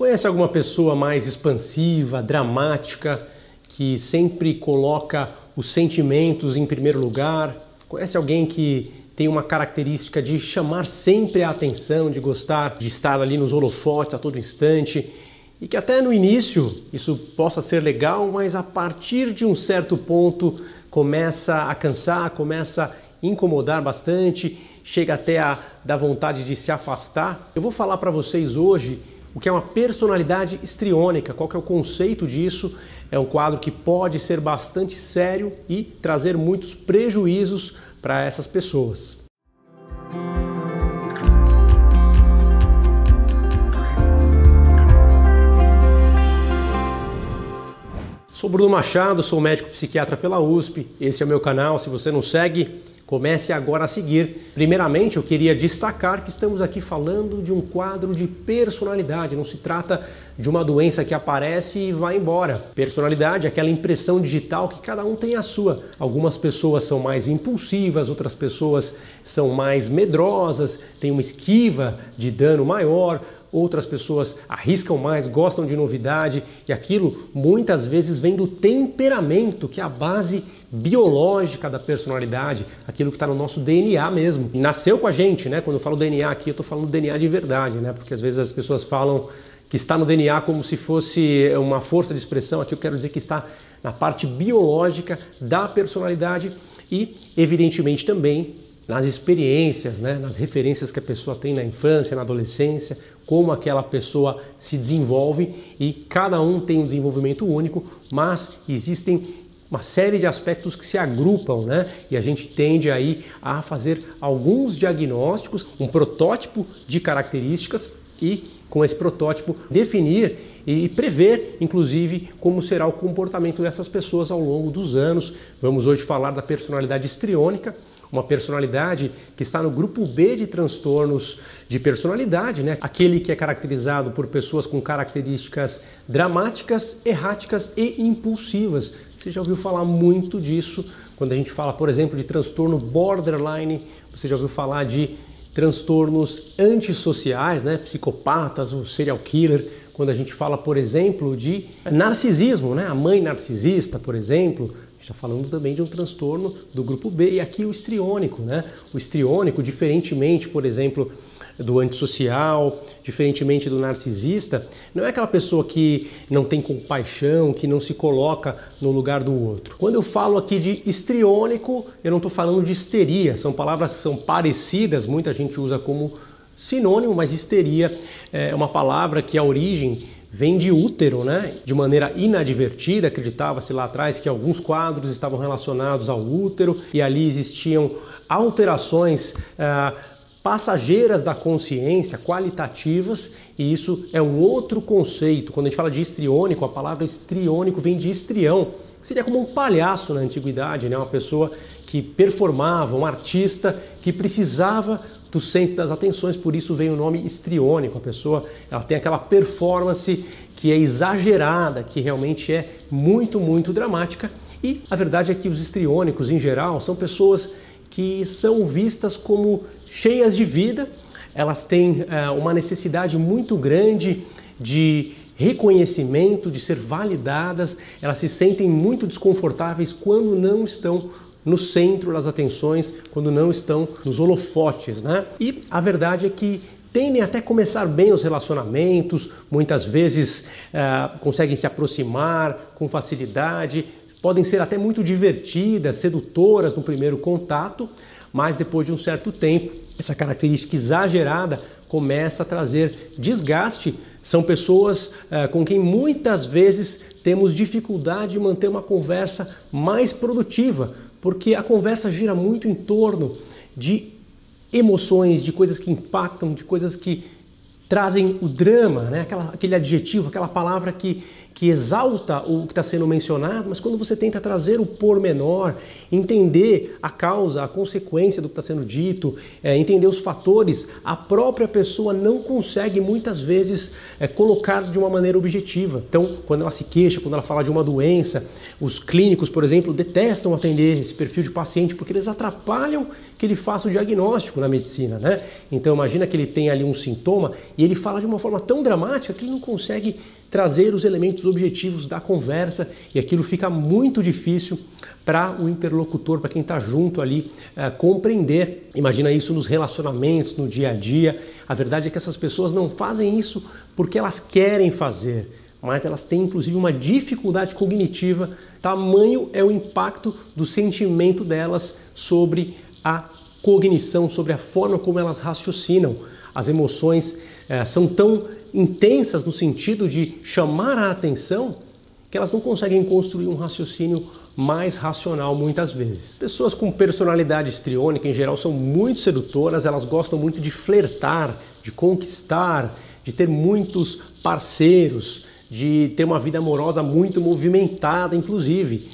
Conhece alguma pessoa mais expansiva, dramática, que sempre coloca os sentimentos em primeiro lugar? Conhece alguém que tem uma característica de chamar sempre a atenção, de gostar de estar ali nos holofotes a todo instante? E que até no início isso possa ser legal, mas a partir de um certo ponto começa a cansar, começa a incomodar bastante, chega até a dar vontade de se afastar. Eu vou falar para vocês hoje o que é uma personalidade estriônica, qual que é o conceito disso. É um quadro que pode ser bastante sério e trazer muitos prejuízos para essas pessoas. Sou Bruno Machado, sou médico psiquiatra pela USP. Esse é o meu canal. Se você não segue, comece agora a seguir. Primeiramente, eu queria destacar que estamos aqui falando de um quadro de personalidade. Não se trata de uma doença que aparece e vai embora. Personalidade é aquela impressão digital que cada um tem a sua. Algumas pessoas são mais impulsivas, outras pessoas são mais medrosas, têm uma esquiva de dano maior outras pessoas arriscam mais, gostam de novidade e aquilo muitas vezes vem do temperamento, que é a base biológica da personalidade, aquilo que está no nosso DNA mesmo. Nasceu com a gente, né? Quando eu falo DNA aqui, eu estou falando DNA de verdade, né? Porque às vezes as pessoas falam que está no DNA como se fosse uma força de expressão, aqui eu quero dizer que está na parte biológica da personalidade e, evidentemente, também nas experiências, né, nas referências que a pessoa tem na infância, na adolescência, como aquela pessoa se desenvolve e cada um tem um desenvolvimento único, mas existem uma série de aspectos que se agrupam, né? E a gente tende aí a fazer alguns diagnósticos, um protótipo de características e com esse protótipo definir e prever, inclusive, como será o comportamento dessas pessoas ao longo dos anos. Vamos hoje falar da personalidade estriônica, uma personalidade que está no grupo B de transtornos de personalidade, né? aquele que é caracterizado por pessoas com características dramáticas, erráticas e impulsivas. Você já ouviu falar muito disso quando a gente fala, por exemplo, de transtorno borderline, você já ouviu falar de transtornos antissociais, né? psicopatas, o serial killer, quando a gente fala, por exemplo, de narcisismo, né? a mãe narcisista, por exemplo, está falando também de um transtorno do grupo B e aqui o estriônico, né? O estriônico, diferentemente, por exemplo, do antissocial, diferentemente do narcisista, não é aquela pessoa que não tem compaixão, que não se coloca no lugar do outro. Quando eu falo aqui de estriônico, eu não estou falando de histeria, são palavras que são parecidas, muita gente usa como sinônimo, mas histeria é uma palavra que a origem vem de útero, né? De maneira inadvertida, acreditava-se lá atrás que alguns quadros estavam relacionados ao útero e ali existiam alterações ah, passageiras da consciência, qualitativas, e isso é um outro conceito. Quando a gente fala de estriônico, a palavra estriônico vem de estrião, que seria como um palhaço na antiguidade, né? uma pessoa que performava, um artista que precisava do centro das atenções, por isso vem o nome estriônico. A pessoa ela tem aquela performance que é exagerada, que realmente é muito, muito dramática. E a verdade é que os estriônicos, em geral, são pessoas que são vistas como cheias de vida, elas têm uh, uma necessidade muito grande de reconhecimento, de ser validadas, elas se sentem muito desconfortáveis quando não estão no centro das atenções, quando não estão nos holofotes, né? E a verdade é que tendem até começar bem os relacionamentos, muitas vezes uh, conseguem se aproximar com facilidade, podem ser até muito divertidas, sedutoras no primeiro contato, mas depois de um certo tempo, essa característica exagerada começa a trazer desgaste. São pessoas uh, com quem muitas vezes temos dificuldade de manter uma conversa mais produtiva, porque a conversa gira muito em torno de emoções, de coisas que impactam, de coisas que trazem o drama, né? Aquela, aquele adjetivo, aquela palavra que, que exalta o que está sendo mencionado, mas quando você tenta trazer o pormenor, entender a causa, a consequência do que está sendo dito, é, entender os fatores, a própria pessoa não consegue muitas vezes é, colocar de uma maneira objetiva. Então, quando ela se queixa, quando ela fala de uma doença, os clínicos, por exemplo, detestam atender esse perfil de paciente porque eles atrapalham que ele faça o diagnóstico na medicina, né? Então, imagina que ele tem ali um sintoma E ele fala de uma forma tão dramática que ele não consegue trazer os elementos objetivos da conversa e aquilo fica muito difícil para o interlocutor, para quem está junto ali, uh, compreender. Imagina isso nos relacionamentos, no dia a dia. A verdade é que essas pessoas não fazem isso porque elas querem fazer, mas elas têm inclusive uma dificuldade cognitiva. Tamanho é o impacto do sentimento delas sobre a cognição, sobre a forma como elas raciocinam. As emoções eh, são tão intensas no sentido de chamar a atenção que elas não conseguem construir um raciocínio mais racional muitas vezes. Pessoas com personalidade histriônica em geral são muito sedutoras, elas gostam muito de flertar, de conquistar, de ter muitos parceiros, de ter uma vida amorosa muito movimentada, inclusive.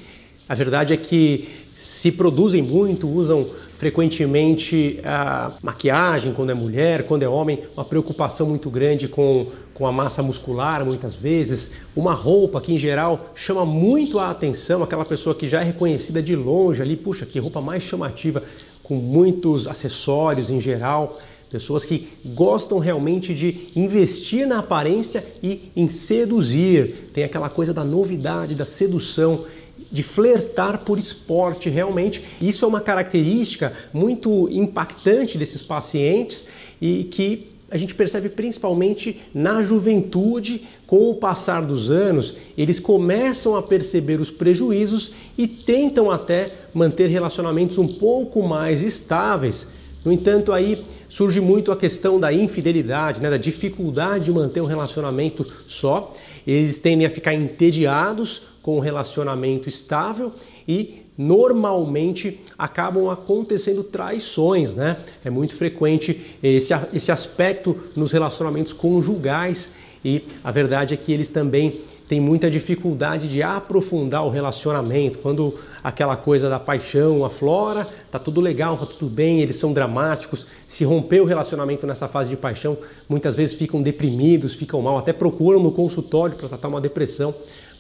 A verdade é que se produzem muito, usam frequentemente a maquiagem quando é mulher, quando é homem, uma preocupação muito grande com, com a massa muscular, muitas vezes, uma roupa que em geral chama muito a atenção, aquela pessoa que já é reconhecida de longe ali, puxa, que roupa mais chamativa, com muitos acessórios em geral. Pessoas que gostam realmente de investir na aparência e em seduzir. Tem aquela coisa da novidade, da sedução de flertar por esporte realmente. Isso é uma característica muito impactante desses pacientes e que a gente percebe principalmente na juventude, com o passar dos anos, eles começam a perceber os prejuízos e tentam até manter relacionamentos um pouco mais estáveis. No entanto, aí surge muito a questão da infidelidade, né, da dificuldade de manter um relacionamento só. Eles tendem a ficar entediados com um relacionamento estável e normalmente acabam acontecendo traições, né? É muito frequente esse, esse aspecto nos relacionamentos conjugais e a verdade é que eles também têm muita dificuldade de aprofundar o relacionamento. Quando aquela coisa da paixão aflora, tá tudo legal, tá tudo bem, eles são dramáticos. Se romper o relacionamento nessa fase de paixão, muitas vezes ficam deprimidos, ficam mal, até procuram no consultório para tratar uma depressão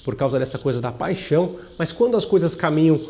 por causa dessa coisa da paixão, mas quando as coisas caminham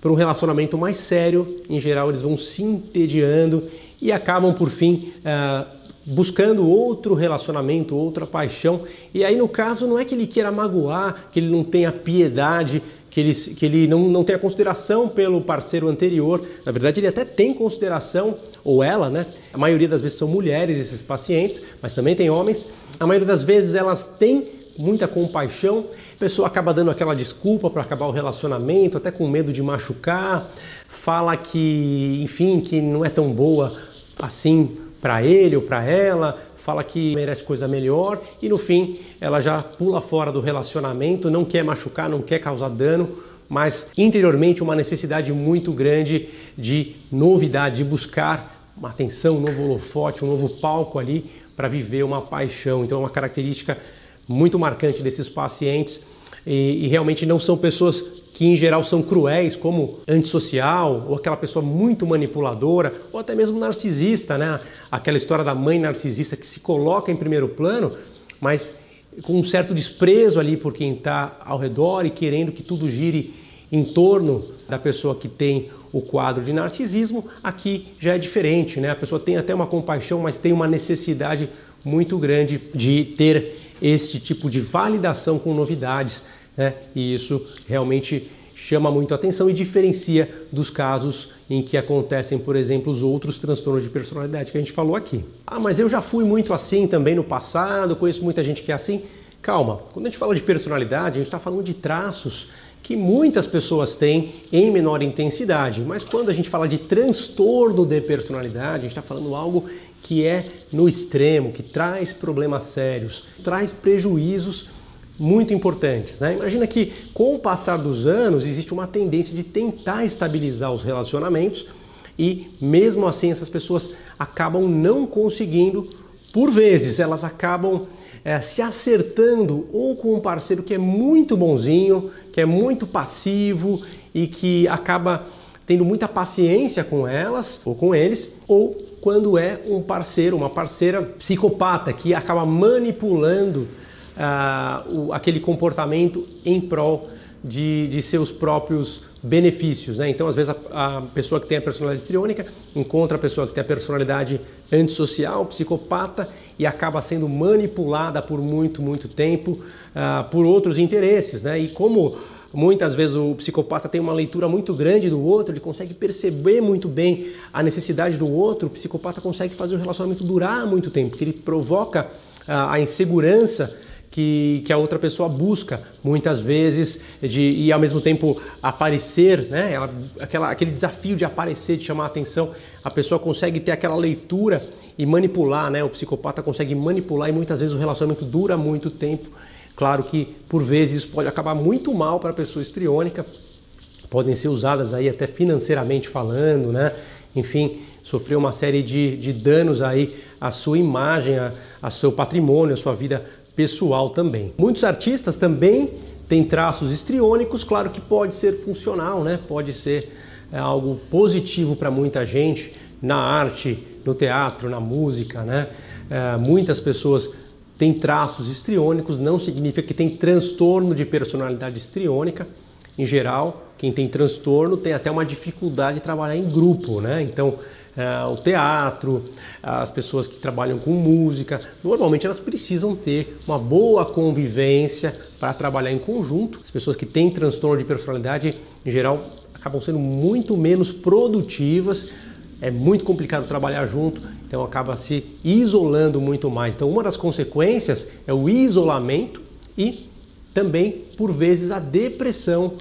para um relacionamento mais sério, em geral eles vão se entediando e acabam por fim uh, buscando outro relacionamento, outra paixão. E aí no caso não é que ele queira magoar, que ele não tenha piedade, que ele, que ele não, não tenha consideração pelo parceiro anterior. Na verdade ele até tem consideração, ou ela, né? A maioria das vezes são mulheres esses pacientes, mas também tem homens. A maioria das vezes elas têm muita compaixão, a pessoa acaba dando aquela desculpa para acabar o relacionamento, até com medo de machucar, fala que, enfim, que não é tão boa assim para ele ou para ela, fala que merece coisa melhor e no fim ela já pula fora do relacionamento, não quer machucar, não quer causar dano, mas interiormente uma necessidade muito grande de novidade, de buscar uma atenção, um novo holofote, um novo palco ali para viver uma paixão. Então é uma característica muito marcante desses pacientes e, e, realmente não são pessoas que em geral são cruéis, como antissocial ou aquela pessoa muito manipuladora ou até mesmo narcisista, né? Aquela história da mãe narcisista que se coloca em primeiro plano, mas com um certo desprezo ali por quem está ao redor e querendo que tudo gire em torno da pessoa que tem o quadro de narcisismo, aqui já é diferente, né? A pessoa tem até uma compaixão, mas tem uma necessidade muito grande de ter este tipo de validação com novidades, né? e isso realmente chama muito a atenção e diferencia dos casos em que acontecem, por exemplo, os outros transtornos de personalidade que a gente falou aqui. Ah, mas eu já fui muito assim também no passado, conheço muita gente que é assim. Calma, quando a gente fala de personalidade, a gente está falando de traços que muitas pessoas têm em menor intensidade, mas quando a gente fala de transtorno de personalidade, a gente está falando algo que é no extremo, que traz problemas sérios, traz prejuízos muito importantes. Né? Imagina que com o passar dos anos existe uma tendência de tentar estabilizar os relacionamentos e mesmo assim essas pessoas acabam não conseguindo. Por vezes elas acabam é, se acertando ou com um parceiro que é muito bonzinho, que é muito passivo e que acaba tendo muita paciência com elas ou com eles, ou quando é um parceiro, uma parceira psicopata que acaba manipulando uh, o, aquele comportamento em prol de, de seus próprios benefícios. Né? Então, às vezes, a, a, pessoa que tem a personalidade histriônica encontra a pessoa que tem a personalidade antissocial, psicopata, e acaba sendo manipulada por muito, muito tempo uh, por outros interesses. Né? E como muitas vezes o psicopata tem uma leitura muito grande do outro, ele consegue perceber muito bem a necessidade do outro, o psicopata consegue fazer o relacionamento durar muito tempo, porque ele provoca uh, a insegurança que, que a outra pessoa busca, muitas vezes, de, e ao mesmo tempo aparecer, né? Ela, aquela, aquele desafio de aparecer, de chamar a atenção, a pessoa consegue ter aquela leitura e manipular, né? O psicopata consegue manipular e muitas vezes o relacionamento dura muito tempo. Claro que, por vezes, isso pode acabar muito mal para a pessoa estriônica, podem ser usadas aí até financeiramente falando, né? Enfim, sofrer uma série de, de danos aí à sua imagem, a seu patrimônio, à sua vida pessoal também. Muitos artistas também têm traços estriônicos, claro que pode ser funcional, né? pode ser é, algo positivo para muita gente na arte, no teatro, na música. Né? É, muitas pessoas têm traços estriônicos, não significa que tem transtorno de personalidade estriônica. Em geral, quem tem transtorno tem até uma dificuldade de trabalhar em grupo, né? Então, é, o teatro, as pessoas que trabalham com música, normalmente elas precisam ter uma boa convivência para trabalhar em conjunto. As pessoas que têm transtorno de personalidade, em geral, acabam sendo muito menos produtivas. É muito complicado trabalhar junto, então acaba se isolando muito mais. Então, uma das consequências é o isolamento e também, por vezes, a depressão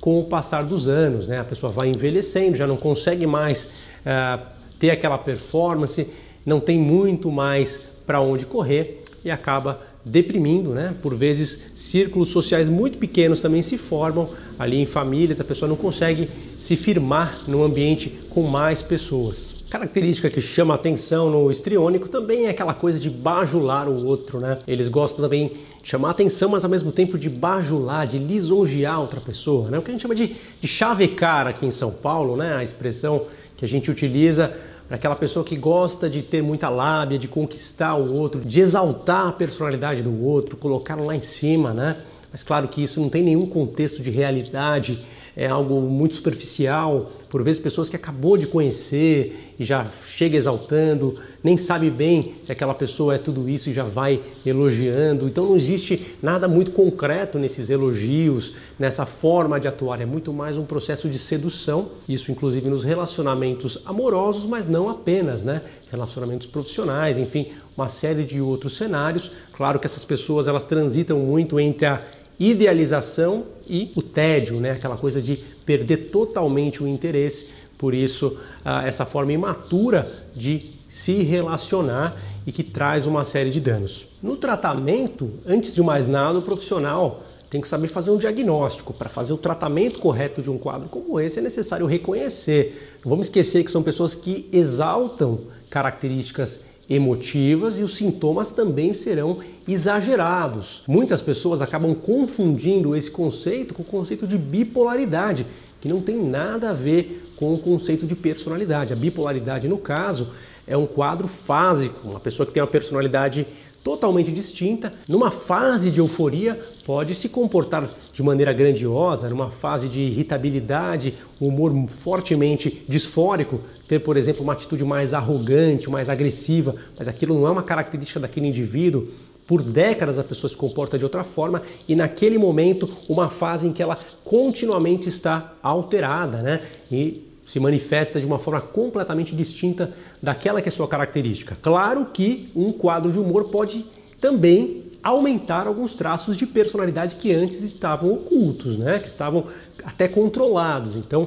com o passar dos anos. Né? A pessoa vai envelhecendo, já não consegue mais uh, ter aquela performance, não tem muito mais para onde correr e acaba deprimindo, né? Por vezes círculos sociais muito pequenos também se formam ali em famílias, a pessoa não consegue se firmar num ambiente com mais pessoas. Característica que chama atenção no estriônico também é aquela coisa de bajular o outro, né? Eles gostam também de chamar atenção, mas ao mesmo tempo de bajular, de lisonjear outra pessoa, né? O que a gente chama de, de chavecar aqui em São Paulo, né? A expressão que a gente utiliza para aquela pessoa que gosta de ter muita lábia, de conquistar o outro, de exaltar a personalidade do outro, colocá-lo lá em cima, né? Mas claro que isso não tem nenhum contexto de realidade é algo muito superficial, por vezes pessoas que acabou de conhecer e já chega exaltando, nem sabe bem se aquela pessoa é tudo isso e já vai elogiando. Então não existe nada muito concreto nesses elogios, nessa forma de atuar, é muito mais um processo de sedução, isso inclusive nos relacionamentos amorosos, mas não apenas, né? Relacionamentos profissionais, enfim, uma série de outros cenários. Claro que essas pessoas elas transitam muito entre a idealização e o tédio, né? aquela coisa de perder totalmente o interesse. Por isso, ah, essa forma imatura de se relacionar e que traz uma série de danos. No tratamento, antes de mais nada, o profissional tem que saber fazer um diagnóstico. Para fazer o tratamento correto de um quadro como esse, é necessário reconhecer. Não vamos esquecer que são pessoas que exaltam características emotivas e os sintomas também serão exagerados. Muitas pessoas acabam confundindo esse conceito com o conceito de bipolaridade, que não tem nada a ver com o conceito de personalidade. A bipolaridade, no caso, é um quadro fásico, uma pessoa que tem uma personalidade totalmente distinta. Numa fase de euforia, pode se comportar de maneira grandiosa, numa fase de irritabilidade, humor fortemente disfórico, ter, por exemplo, uma atitude mais arrogante, mais agressiva, mas aquilo não é uma característica daquele indivíduo. Por décadas a pessoa se comporta de outra forma e naquele momento uma fase em que ela continuamente está alterada, né? E se manifesta de uma forma completamente distinta daquela que é sua característica. Claro que um quadro de humor pode também aumentar alguns traços de personalidade que antes estavam ocultos, né? que estavam até controlados. Então,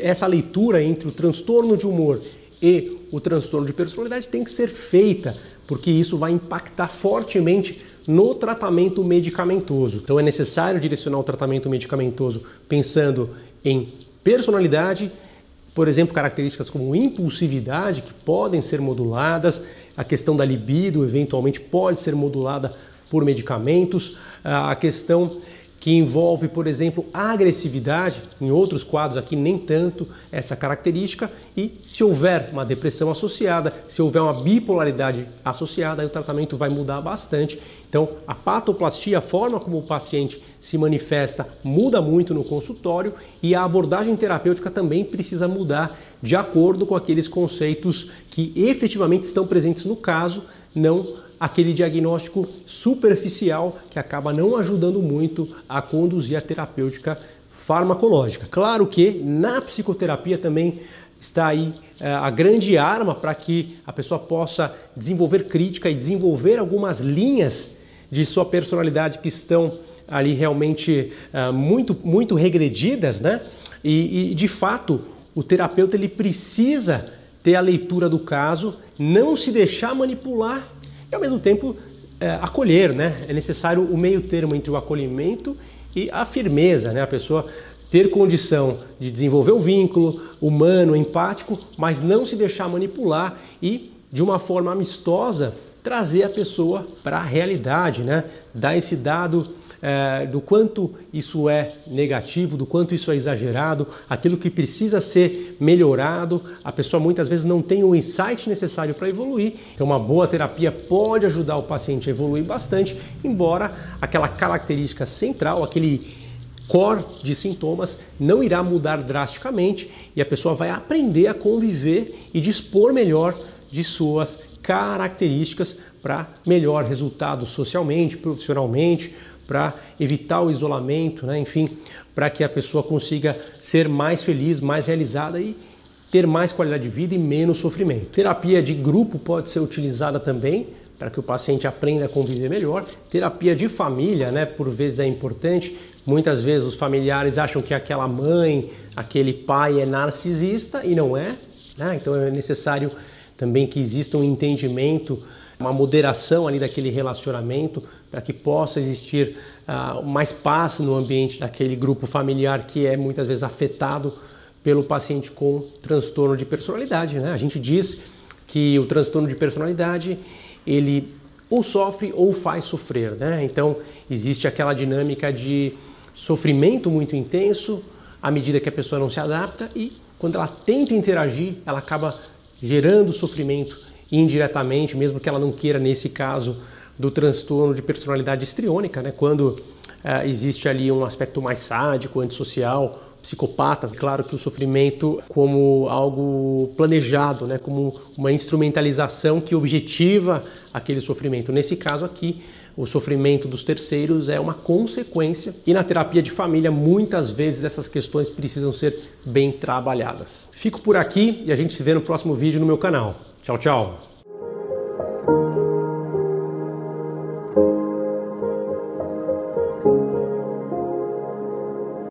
essa leitura entre o transtorno de humor e o transtorno de personalidade tem que ser feita, porque isso vai impactar fortemente no tratamento medicamentoso. Então é necessário direcionar o tratamento medicamentoso pensando em personalidade por exemplo, características como impulsividade, que podem ser moduladas, a questão da libido, eventualmente, pode ser modulada por medicamentos, a questão que envolve, por exemplo, agressividade, em outros quadros aqui nem tanto essa característica, e se houver uma depressão associada, se houver uma bipolaridade associada, aí o tratamento vai mudar bastante. Então, a patoplastia, a forma como o paciente se manifesta, muda muito no consultório e a abordagem terapêutica também precisa mudar de acordo com aqueles conceitos que efetivamente estão presentes no caso, não aquele diagnóstico superficial que acaba não ajudando muito a conduzir a terapêutica farmacológica. Claro que na psicoterapia também está aí eh, a grande arma para que a pessoa possa desenvolver crítica e desenvolver algumas linhas de sua personalidade que estão ali realmente uh, muito, muito regredidas, né? E, e, de fato o terapeuta ele precisa ter a leitura do caso, não se deixar manipular e ao mesmo tempo é, acolher, né? É necessário o meio termo entre o acolhimento e a firmeza, né? A pessoa ter condição de desenvolver o vínculo humano, empático, mas não se deixar manipular e de uma forma amistosa trazer a pessoa para a realidade, né? Dar esse dado é, do quanto isso é negativo, do quanto isso é exagerado, aquilo que precisa ser melhorado. A pessoa muitas vezes não tem o insight necessário para evoluir. Então, uma boa terapia pode ajudar o paciente a evoluir bastante, embora aquela característica central, aquele core de sintomas não irá mudar drasticamente e a pessoa vai aprender a conviver e dispor melhor de suas características para melhor resultado socialmente, profissionalmente, para evitar o isolamento, né? enfim, para que a pessoa consiga ser mais feliz, mais realizada e ter mais qualidade de vida e menos sofrimento. Terapia de grupo pode ser utilizada também para que o paciente aprenda a conviver melhor. Terapia de família, né, por vezes é importante. Muitas vezes os familiares acham que aquela mãe, aquele pai é narcisista e não é. Né? Então é necessário também que exista um entendimento uma moderação ali daquele relacionamento para que possa existir uh, mais paz no ambiente daquele grupo familiar que é muitas vezes afetado pelo paciente com transtorno de personalidade. Né? A gente diz que o transtorno de personalidade ele ou sofre ou faz sofrer. Né? Então existe aquela dinâmica de sofrimento muito intenso à medida que a pessoa não se adapta e quando ela tenta interagir, ela acaba gerando sofrimento indiretamente, mesmo que ela não queira, nesse caso do transtorno de personalidade histriônica, né? quando uh, existe ali um aspecto mais sádico, antissocial, psicopatas. Claro que o sofrimento como algo planejado, né? como uma instrumentalização que objetiva aquele sofrimento. Nesse caso aqui, o sofrimento dos terceiros é uma consequência e na terapia de família muitas vezes essas questões precisam ser bem trabalhadas. Fico por aqui e a gente se vê no próximo vídeo no meu canal. Tchau, tchau.